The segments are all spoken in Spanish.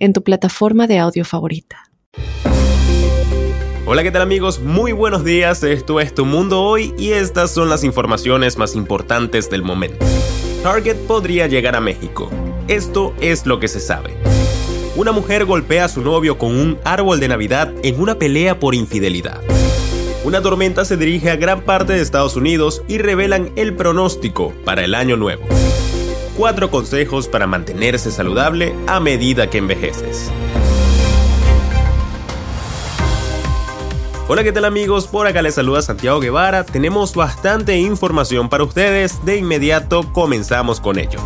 en tu plataforma de audio favorita. Hola, ¿qué tal amigos? Muy buenos días, esto es Tu Mundo Hoy y estas son las informaciones más importantes del momento. Target podría llegar a México. Esto es lo que se sabe. Una mujer golpea a su novio con un árbol de Navidad en una pelea por infidelidad. Una tormenta se dirige a gran parte de Estados Unidos y revelan el pronóstico para el año nuevo cuatro consejos para mantenerse saludable a medida que envejeces. Hola, ¿qué tal amigos? Por acá les saluda Santiago Guevara. Tenemos bastante información para ustedes. De inmediato comenzamos con ello.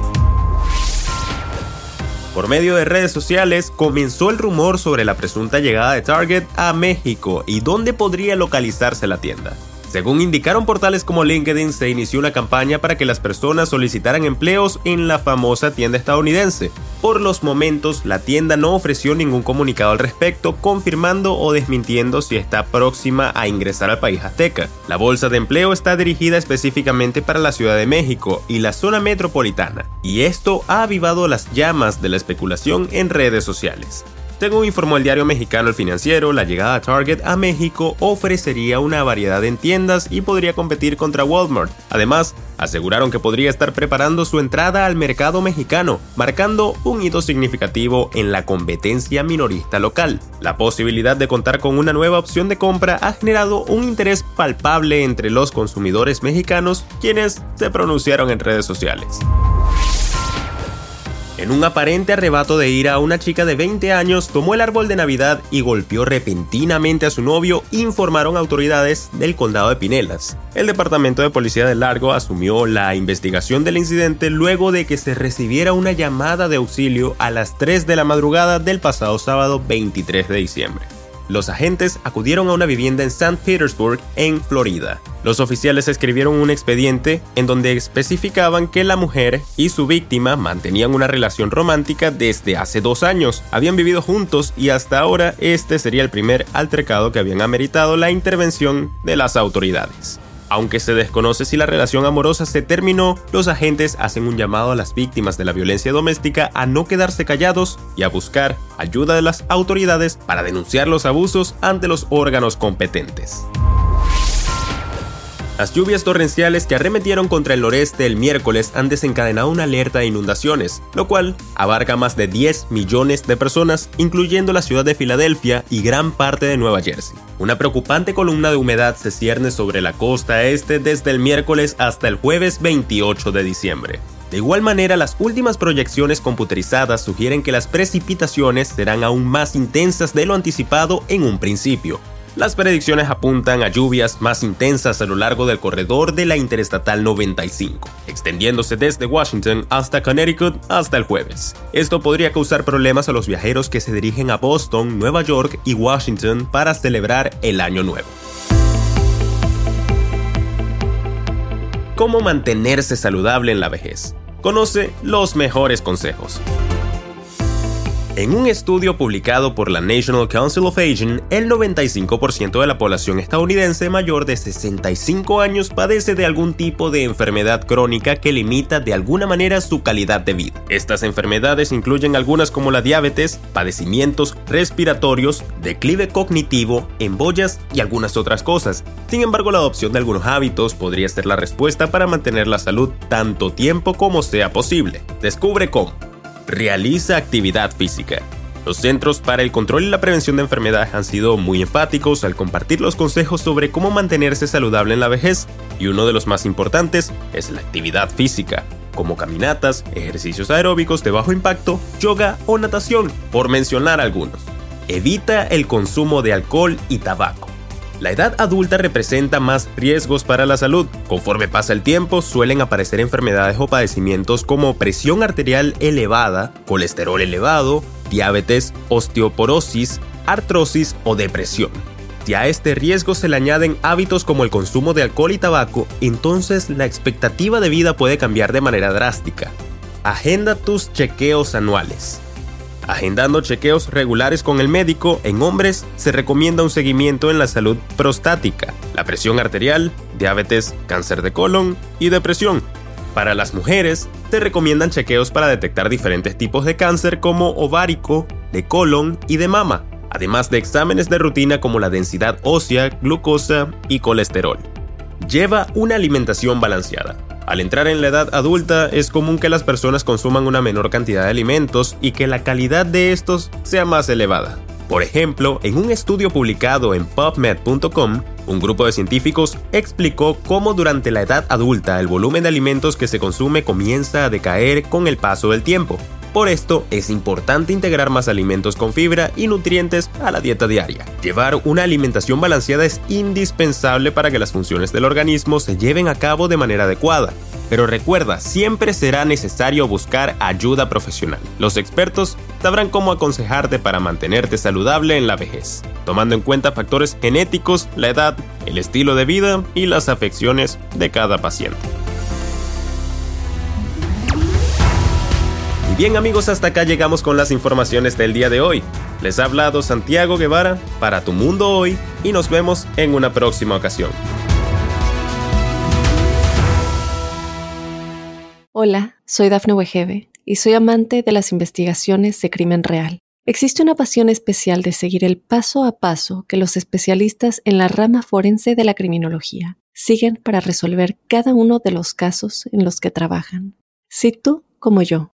Por medio de redes sociales comenzó el rumor sobre la presunta llegada de Target a México y dónde podría localizarse la tienda. Según indicaron portales como LinkedIn, se inició una campaña para que las personas solicitaran empleos en la famosa tienda estadounidense. Por los momentos, la tienda no ofreció ningún comunicado al respecto, confirmando o desmintiendo si está próxima a ingresar al país azteca. La bolsa de empleo está dirigida específicamente para la Ciudad de México y la zona metropolitana, y esto ha avivado las llamas de la especulación en redes sociales. Según informó el diario mexicano El Financiero, la llegada a Target a México ofrecería una variedad en tiendas y podría competir contra Walmart. Además, aseguraron que podría estar preparando su entrada al mercado mexicano, marcando un hito significativo en la competencia minorista local. La posibilidad de contar con una nueva opción de compra ha generado un interés palpable entre los consumidores mexicanos, quienes se pronunciaron en redes sociales. En un aparente arrebato de ira, una chica de 20 años tomó el árbol de Navidad y golpeó repentinamente a su novio, informaron autoridades del condado de Pinelas. El departamento de policía de Largo asumió la investigación del incidente luego de que se recibiera una llamada de auxilio a las 3 de la madrugada del pasado sábado 23 de diciembre los agentes acudieron a una vivienda en St. Petersburg, en Florida. Los oficiales escribieron un expediente en donde especificaban que la mujer y su víctima mantenían una relación romántica desde hace dos años, habían vivido juntos y hasta ahora este sería el primer altercado que habían ameritado la intervención de las autoridades. Aunque se desconoce si la relación amorosa se terminó, los agentes hacen un llamado a las víctimas de la violencia doméstica a no quedarse callados y a buscar ayuda de las autoridades para denunciar los abusos ante los órganos competentes. Las lluvias torrenciales que arremetieron contra el noreste el miércoles han desencadenado una alerta de inundaciones, lo cual abarca más de 10 millones de personas, incluyendo la ciudad de Filadelfia y gran parte de Nueva Jersey. Una preocupante columna de humedad se cierne sobre la costa este desde el miércoles hasta el jueves 28 de diciembre. De igual manera, las últimas proyecciones computerizadas sugieren que las precipitaciones serán aún más intensas de lo anticipado en un principio, las predicciones apuntan a lluvias más intensas a lo largo del corredor de la Interestatal 95, extendiéndose desde Washington hasta Connecticut hasta el jueves. Esto podría causar problemas a los viajeros que se dirigen a Boston, Nueva York y Washington para celebrar el Año Nuevo. ¿Cómo mantenerse saludable en la vejez? Conoce los mejores consejos. En un estudio publicado por la National Council of Aging, el 95% de la población estadounidense mayor de 65 años padece de algún tipo de enfermedad crónica que limita de alguna manera su calidad de vida. Estas enfermedades incluyen algunas como la diabetes, padecimientos respiratorios, declive cognitivo, embollas y algunas otras cosas. Sin embargo, la adopción de algunos hábitos podría ser la respuesta para mantener la salud tanto tiempo como sea posible. Descubre cómo. Realiza actividad física. Los Centros para el Control y la Prevención de Enfermedades han sido muy enfáticos al compartir los consejos sobre cómo mantenerse saludable en la vejez, y uno de los más importantes es la actividad física, como caminatas, ejercicios aeróbicos de bajo impacto, yoga o natación, por mencionar algunos. Evita el consumo de alcohol y tabaco. La edad adulta representa más riesgos para la salud. Conforme pasa el tiempo, suelen aparecer enfermedades o padecimientos como presión arterial elevada, colesterol elevado, diabetes, osteoporosis, artrosis o depresión. Si a este riesgo se le añaden hábitos como el consumo de alcohol y tabaco, entonces la expectativa de vida puede cambiar de manera drástica. Agenda tus chequeos anuales. Agendando chequeos regulares con el médico, en hombres se recomienda un seguimiento en la salud prostática, la presión arterial, diabetes, cáncer de colon y depresión. Para las mujeres, se recomiendan chequeos para detectar diferentes tipos de cáncer como ovárico, de colon y de mama además de exámenes de rutina como la densidad ósea, glucosa y colesterol. Lleva una alimentación balanceada. Al entrar en la edad adulta es común que las personas consuman una menor cantidad de alimentos y que la calidad de estos sea más elevada. Por ejemplo, en un estudio publicado en PubMed.com, un grupo de científicos explicó cómo durante la edad adulta el volumen de alimentos que se consume comienza a decaer con el paso del tiempo, por esto es importante integrar más alimentos con fibra y nutrientes a la dieta diaria. Llevar una alimentación balanceada es indispensable para que las funciones del organismo se lleven a cabo de manera adecuada. Pero recuerda, siempre será necesario buscar ayuda profesional. Los expertos sabrán cómo aconsejarte para mantenerte saludable en la vejez, tomando en cuenta factores genéticos, la edad, el estilo de vida y las afecciones de cada paciente. Bien amigos, hasta acá llegamos con las informaciones del día de hoy. Les ha hablado Santiago Guevara para Tu Mundo Hoy y nos vemos en una próxima ocasión. Hola, soy Dafne Wegebe y soy amante de las investigaciones de crimen real. Existe una pasión especial de seguir el paso a paso que los especialistas en la rama forense de la criminología siguen para resolver cada uno de los casos en los que trabajan. Si tú, como yo,